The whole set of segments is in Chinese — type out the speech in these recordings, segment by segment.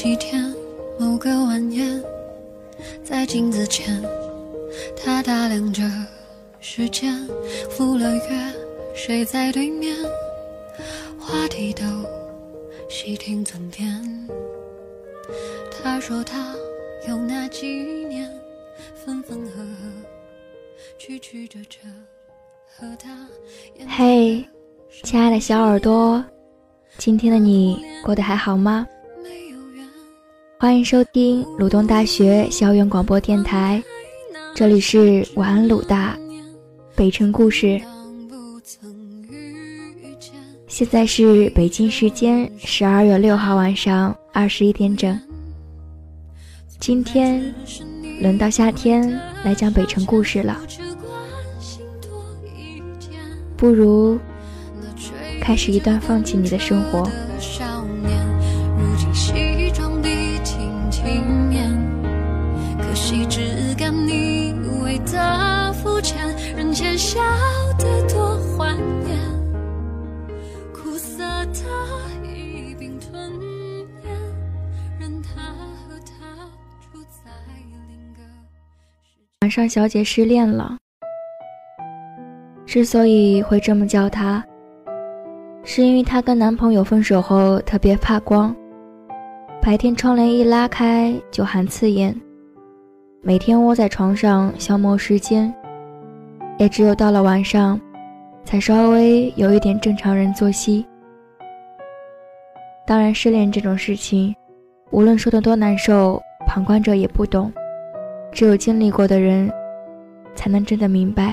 星期天某个晚宴，在镜子前，他打量着时间，赴了约，谁在对面？话题都细听尊便。他说他有那几年，分分合合，曲曲折折，和他。嘿，亲爱的小耳朵，今天的你过得还好吗？欢迎收听鲁东大学校园广播电台，这里是晚安鲁大北城故事。现在是北京时间十二月六号晚上二十一点整。今天轮到夏天来讲北城故事了，不如开始一段放弃你的生活。前笑得多欢颜，苦涩的一并吞咽，任他和他住在另个晚上，小姐失恋了。之所以会这么叫她，是因为她跟男朋友分手后特别怕光，白天窗帘一拉开就很刺眼，每天窝在床上消磨时间，也只有到了晚上，才稍微有一点正常人作息。当然，失恋这种事情，无论说的多难受，旁观者也不懂。只有经历过的人，才能真的明白。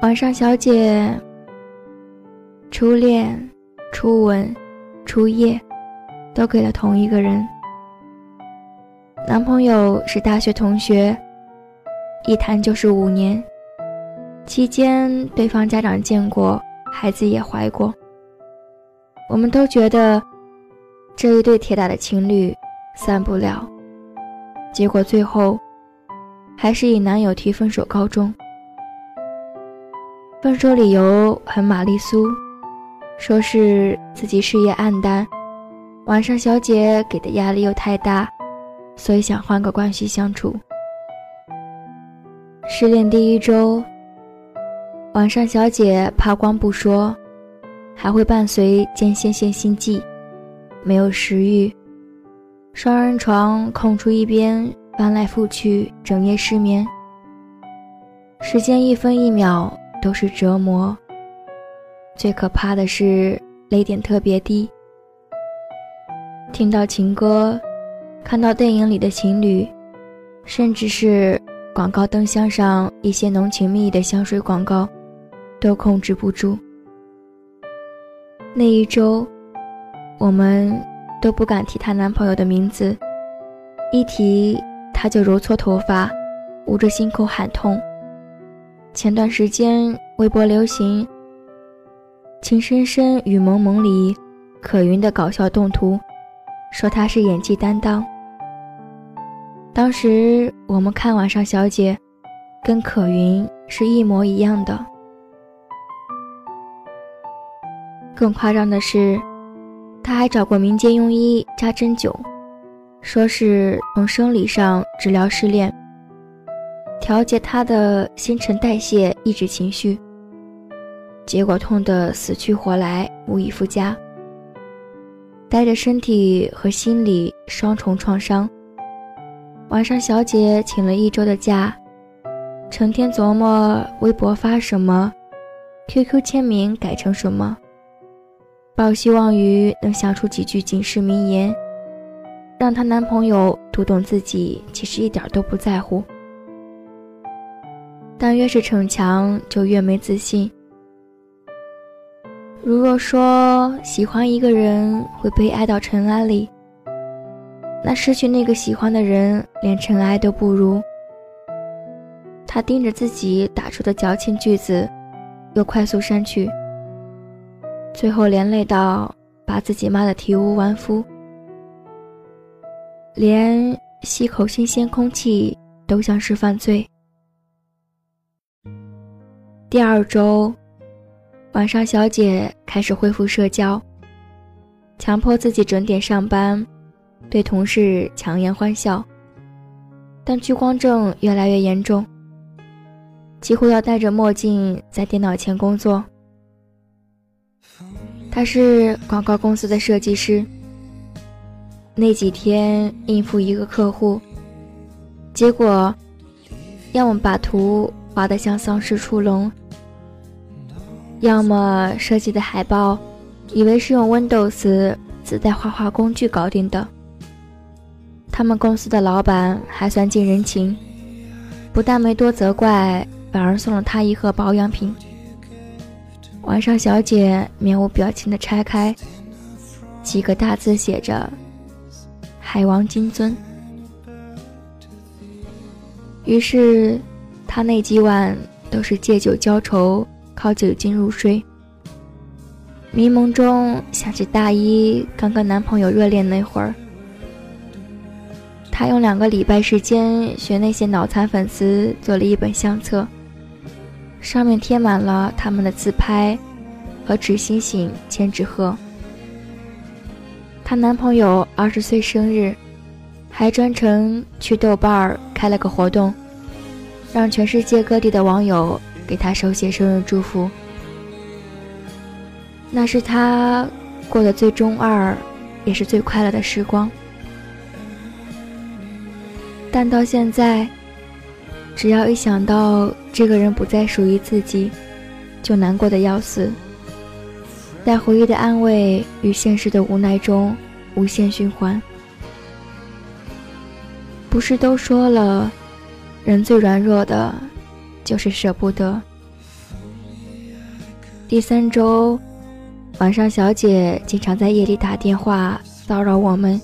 晚上，小姐初恋、初吻、初夜，都给了同一个人。男朋友是大学同学，一谈就是五年，期间对方家长见过，孩子也怀过。我们都觉得这一对铁打的情侣散不了。结果最后，还是以男友提分手告终。分手理由很玛丽苏，说是自己事业黯淡，晚上小姐给的压力又太大，所以想换个关系相处。失恋第一周，晚上小姐怕光不说，还会伴随间歇性心悸，没有食欲。双人床空出一边，翻来覆去，整夜失眠。时间一分一秒都是折磨。最可怕的是泪点特别低。听到情歌，看到电影里的情侣，甚至是广告灯箱上一些浓情蜜意的香水广告，都控制不住。那一周，我们。都不敢提她男朋友的名字，一提她就揉搓头发，捂着心口喊痛。前段时间微博流行《情深深雨蒙蒙》里可云的搞笑动图，说她是演技担当。当时我们看晚上小姐，跟可云是一模一样的。更夸张的是。他还找过民间庸医扎针灸，说是从生理上治疗失恋，调节他的新陈代谢，抑制情绪。结果痛得死去活来，无以复加，带着身体和心理双重创伤。晚上，小姐请了一周的假，成天琢磨微博发什么，QQ 签名改成什么。抱希望于能想出几句警示名言，让她男朋友读懂自己其实一点都不在乎。但越是逞强，就越没自信。如若说喜欢一个人会被爱到尘埃里，那失去那个喜欢的人连尘埃都不如。他盯着自己打出的矫情句子，又快速删去。最后连累到把自己骂得体无完肤，连吸口新鲜空气都像是犯罪。第二周晚上，小姐开始恢复社交，强迫自己准点上班，对同事强颜欢笑。但聚光症越来越严重，几乎要戴着墨镜在电脑前工作。他是广告公司的设计师，那几天应付一个客户，结果要么把图画得像丧尸出笼，要么设计的海报以为是用 Windows 自带画画工具搞定的。他们公司的老板还算近人情，不但没多责怪，反而送了他一盒保养品。晚上，小姐面无表情地拆开，几个大字写着“海王金尊”。于是，她那几晚都是借酒浇愁，靠酒精入睡。迷蒙中想起大一刚跟男朋友热恋那会儿。他用两个礼拜时间学那些脑残粉丝做了一本相册，上面贴满了他们的自拍和纸星星、千纸鹤。她男朋友二十岁生日，还专程去豆瓣儿开了个活动，让全世界各地的网友给她手写生日祝福。那是她过得最中二，也是最快乐的时光。但到现在，只要一想到这个人不再属于自己，就难过的要死。在回忆的安慰与现实的无奈中无限循环。不是都说了，人最软弱的，就是舍不得。第三周晚上，小姐经常在夜里打电话骚扰我们，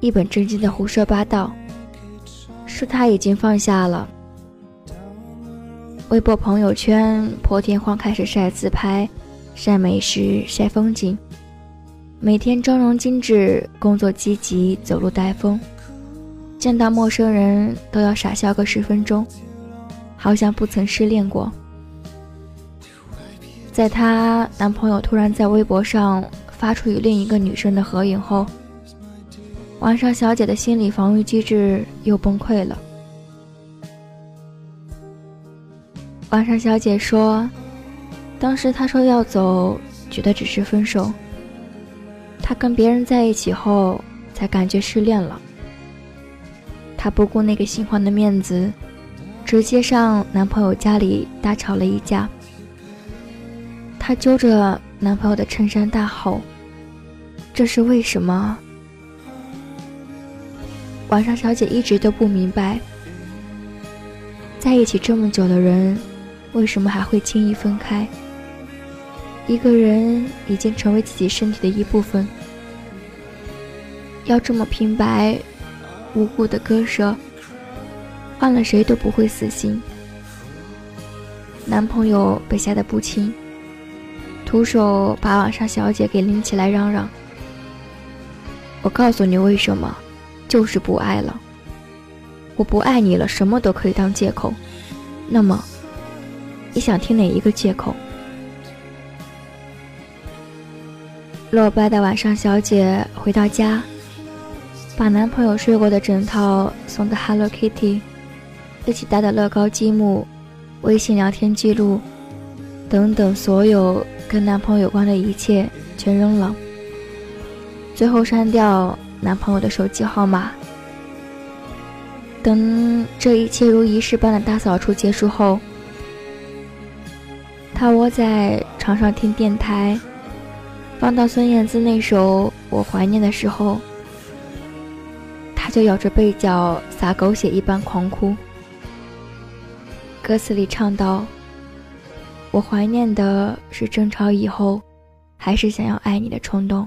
一本正经的胡说八道。说他已经放下了。微博朋友圈破天荒开始晒自拍、晒美食、晒风景，每天妆容精致，工作积极，走路带风，见到陌生人都要傻笑个十分钟，好像不曾失恋过。在她男朋友突然在微博上发出与另一个女生的合影后。晚上，小姐的心理防御机制又崩溃了。晚上，小姐说，当时她说要走，觉得只是分手。她跟别人在一起后，才感觉失恋了。她不顾那个新欢的面子，直接上男朋友家里大吵了一架。她揪着男朋友的衬衫大吼：“这是为什么？”晚上，小姐一直都不明白，在一起这么久的人，为什么还会轻易分开？一个人已经成为自己身体的一部分，要这么平白无故的割舍，换了谁都不会死心。男朋友被吓得不轻，徒手把晚上小姐给拎起来，嚷嚷：“我告诉你为什么。”就是不爱了，我不爱你了，什么都可以当借口。那么，你想听哪一个借口？落败的晚上，小姐回到家，把男朋友睡过的枕套、送的 Hello Kitty、一起搭的乐高积木、微信聊天记录等等所有跟男朋友有关的一切全扔了，最后删掉。男朋友的手机号码。等这一切如仪式般的大扫除结束后，他窝在床上听电台，放到孙燕姿那首《我怀念》的时候，他就咬着被角撒狗血一般狂哭。歌词里唱道：“我怀念的是争吵以后，还是想要爱你的冲动。”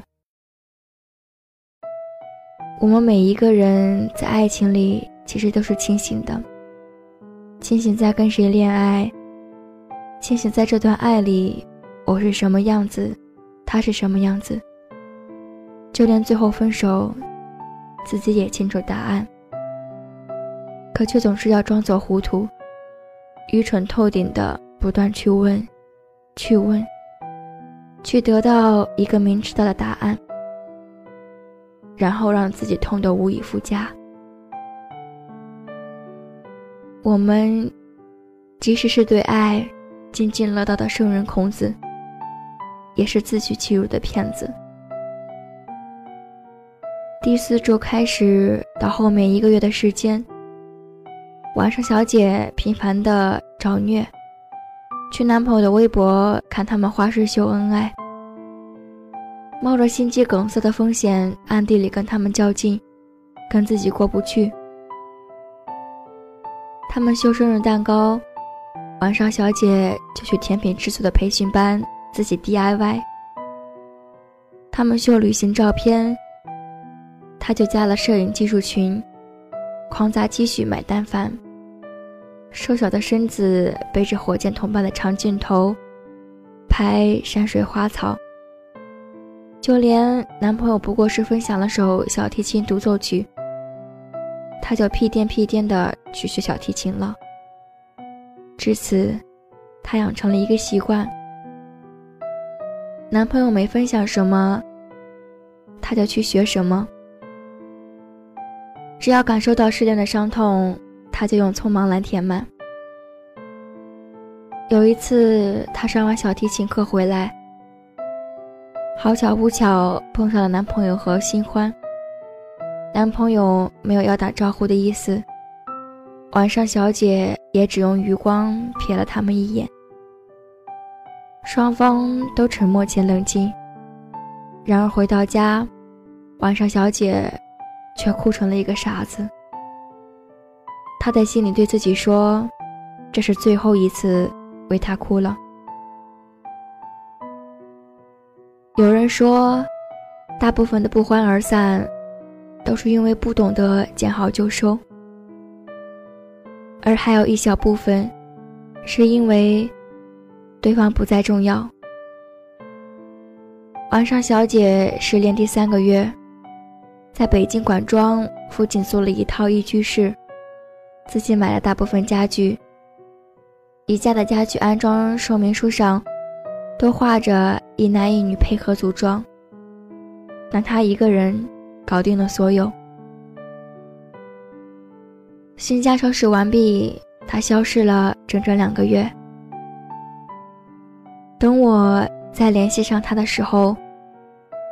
我们每一个人在爱情里其实都是清醒的，清醒在跟谁恋爱，清醒在这段爱里，我是什么样子，他是什么样子，就连最后分手，自己也清楚答案，可却总是要装作糊涂，愚蠢透顶的不断去问，去问，去得到一个明知道的答案。然后让自己痛得无以复加。我们，即使是对爱津津乐道的圣人孔子，也是自取其辱的骗子。第四周开始到后面一个月的时间，晚上小姐频繁的找虐，去男朋友的微博看他们花式秀恩爱，冒着心肌梗塞的风险，暗地里跟他们较劲，跟自己过不去。他们秀生日蛋糕，晚上小姐就去甜品吃醋的培训班自己 DIY。他们秀旅行照片，他就加了摄影技术群，狂砸积蓄买单反。瘦小的身子背着火箭筒般的长镜头，拍山水花草。就连男朋友不过是分享了首小提琴独奏曲。他就屁颠屁颠的去学小提琴了。至此，他养成了一个习惯：男朋友没分享什么，他就去学什么。只要感受到失恋的伤痛，他就用匆忙来填满。有一次，他上完小提琴课回来，好巧不巧碰上了男朋友和新欢。男朋友没有要打招呼的意思，晚上小姐也只用余光瞥了他们一眼，双方都沉默且冷静。然而回到家，晚上小姐却哭成了一个傻子。她在心里对自己说：“这是最后一次为他哭了。”有人说，大部分的不欢而散。都是因为不懂得见好就收，而还有一小部分，是因为对方不再重要。晚上小姐失恋第三个月，在北京管庄附近租了一套一居室，自己买了大部分家具。宜家的家具安装说明书上，都画着一男一女配合组装，但他一个人。搞定了所有。新家收拾完毕，他消失了整整两个月。等我再联系上他的时候，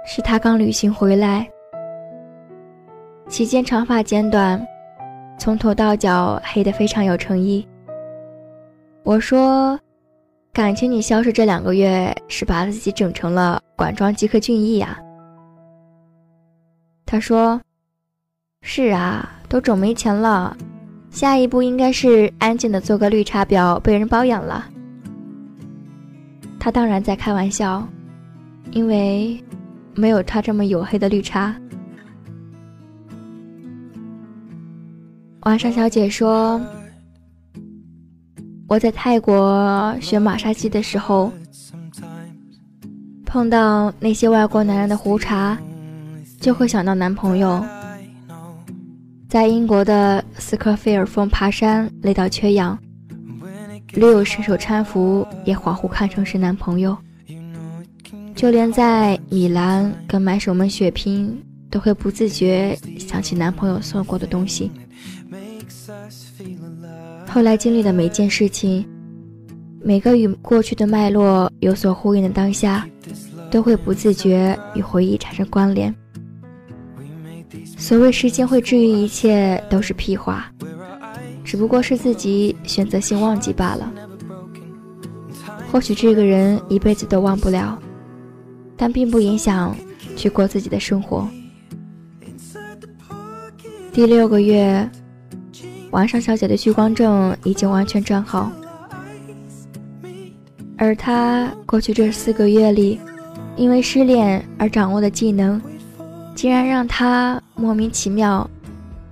是他刚旅行回来，期间长发剪短，从头到脚黑得非常有诚意。我说：“感情你消失这两个月，是把自己整成了管庄即刻俊逸呀？”他说：“是啊，都整没钱了，下一步应该是安静的做个绿茶婊，被人包养了。”他当然在开玩笑，因为没有他这么黝黑的绿茶。晚上，小姐说：“我在泰国学马杀鸡的时候，碰到那些外国男人的胡茬。”就会想到男朋友，在英国的斯科菲尔峰爬山累到缺氧，屡有伸手搀扶，也恍惚看成是男朋友。就连在米兰跟买手们血拼，都会不自觉想起男朋友送过的东西。后来经历的每件事情，每个与过去的脉络有所呼应的当下，都会不自觉与回忆产生关联。所谓时间会治愈一切，都是屁话，只不过是自己选择性忘记罢了。或许这个人一辈子都忘不了，但并不影响去过自己的生活。第六个月，晚上小姐的聚光症已经完全转好，而她过去这四个月里，因为失恋而掌握的技能。竟然让她莫名其妙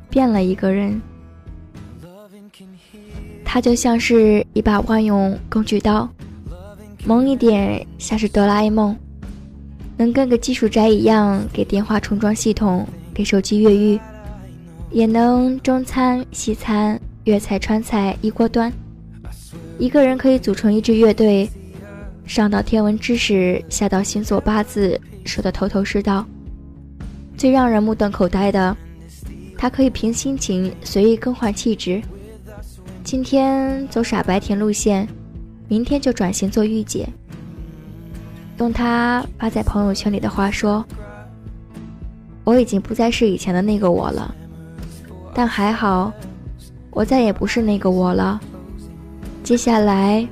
变了一个人。她就像是一把万用工具刀，萌一点像是哆啦 A 梦，能跟个技术宅一样给电话重装系统，给手机越狱，也能中餐西餐粤菜川菜一锅端。一个人可以组成一支乐队，上到天文知识，下到星座八字，说的头头是道。最让人目瞪口呆的，他可以凭心情随意更换气质，今天走傻白甜路线，明天就转型做御姐。用他发在朋友圈里的话说：“我已经不再是以前的那个我了，但还好，我再也不是那个我了。接下来，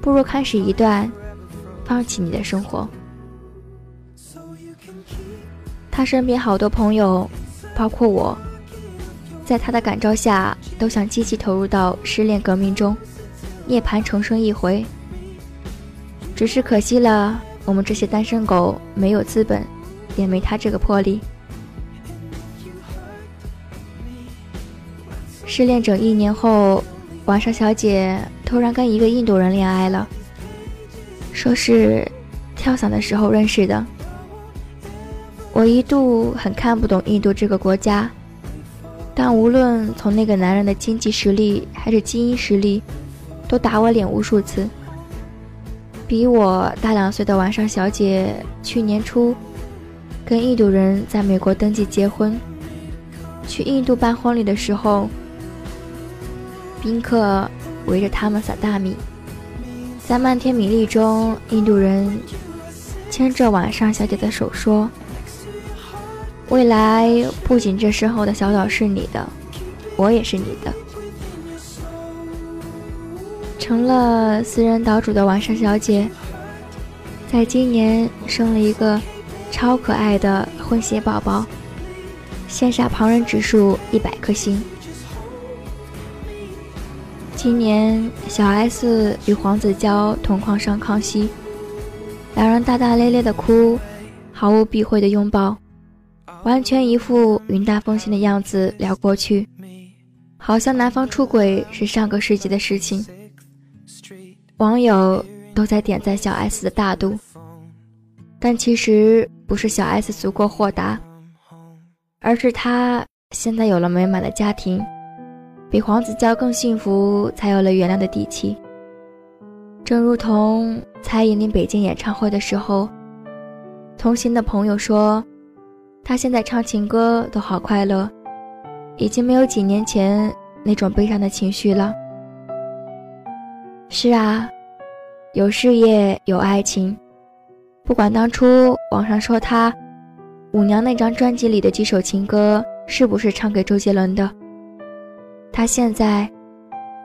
不如开始一段放弃你的生活。”他身边好多朋友，包括我，在他的感召下，都想积极投入到失恋革命中，涅槃重生一回。只是可惜了，我们这些单身狗没有资本，也没他这个魄力。失恋整一年后，晚上小姐突然跟一个印度人恋爱了，说是跳伞的时候认识的。我一度很看不懂印度这个国家，但无论从那个男人的经济实力还是基因实力，都打我脸无数次。比我大两岁的晚上小姐去年初跟印度人在美国登记结婚，去印度办婚礼的时候，宾客围着他们撒大米，在漫天米粒中，印度人牵着晚上小姐的手说。未来不仅这身后的小岛是你的，我也是你的。成了私人岛主的晚上小姐，在今年生了一个超可爱的混血宝宝，羡煞旁人指数一百颗星。今年小 S 与黄子佼同框上康熙，两人大大咧咧的哭，毫无避讳的拥抱。完全一副云淡风轻的样子聊过去，好像男方出轨是上个世纪的事情。网友都在点赞小 S 的大度，但其实不是小 S 足够豁达，而是她现在有了美满的家庭，比黄子佼更幸福，才有了原谅的底气。正如同蔡依林北京演唱会的时候，同行的朋友说。他现在唱情歌都好快乐，已经没有几年前那种悲伤的情绪了。是啊，有事业有爱情，不管当初网上说他舞娘那张专辑里的几首情歌是不是唱给周杰伦的，他现在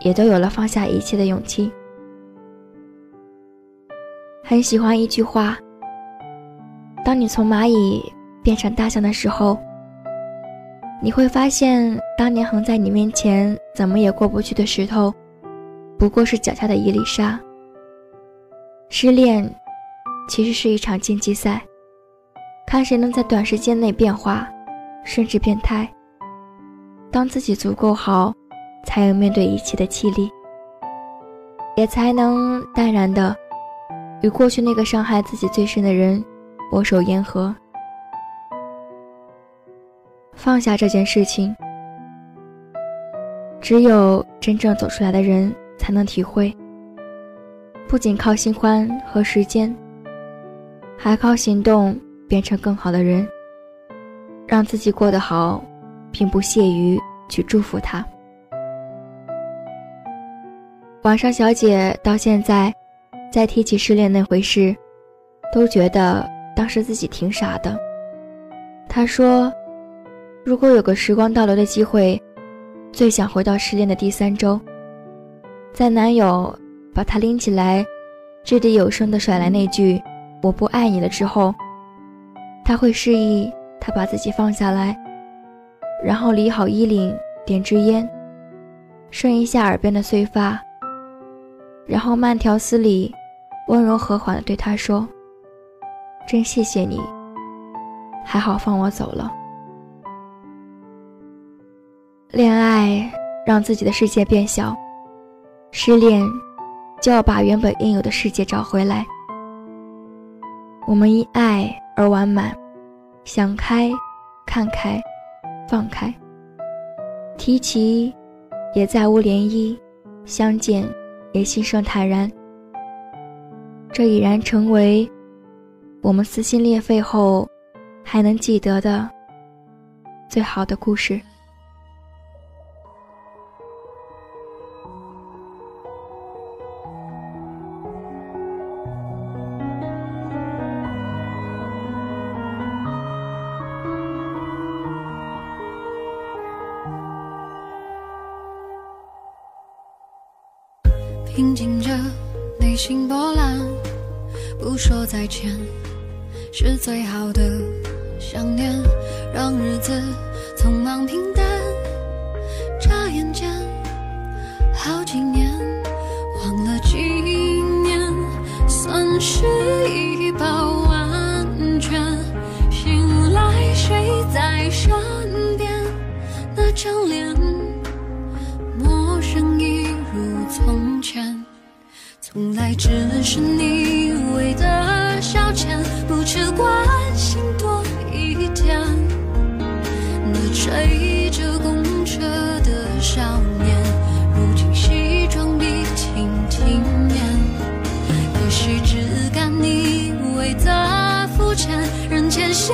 也都有了放下一切的勇气。很喜欢一句话：当你从蚂蚁。变成大象的时候，你会发现，当年横在你面前怎么也过不去的石头，不过是脚下的一粒沙。失恋，其实是一场竞技赛，看谁能在短时间内变化，甚至变态。当自己足够好，才有面对一切的气力，也才能淡然的与过去那个伤害自己最深的人握手言和。放下这件事情，只有真正走出来的人才能体会。不仅靠新欢和时间，还靠行动变成更好的人，让自己过得好，并不屑于去祝福他。晚上小姐到现在，再提起失恋那回事，都觉得当时自己挺傻的。她说。如果有个时光倒流的机会，最想回到失恋的第三周，在男友把她拎起来，掷地有声的甩来那句“我不爱你了”之后，她会示意他把自己放下来，然后理好衣领，点支烟，顺一下耳边的碎发，然后慢条斯理、温柔和缓的对他说：“真谢谢你，还好放我走了。”恋爱让自己的世界变小，失恋就要把原本应有的世界找回来。我们因爱而完满，想开、看开、放开。提起也再无涟漪，相见也心生坦然。这已然成为我们撕心裂肺后还能记得的最好的故事。平静着内心波澜，不说再见是最好的想念，让日子匆忙平淡，眨眼间好几年，忘了几年，算是一饱完全。醒来谁在身边？那张脸。只是你为的消遣，不去关心多一点。那追着公车的少年，如今西装笔挺体面。可惜只敢你为的肤浅，人前笑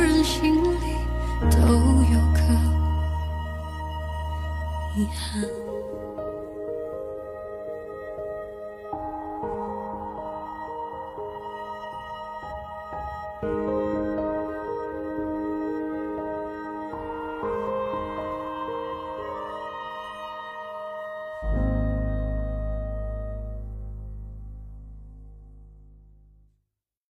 遗憾。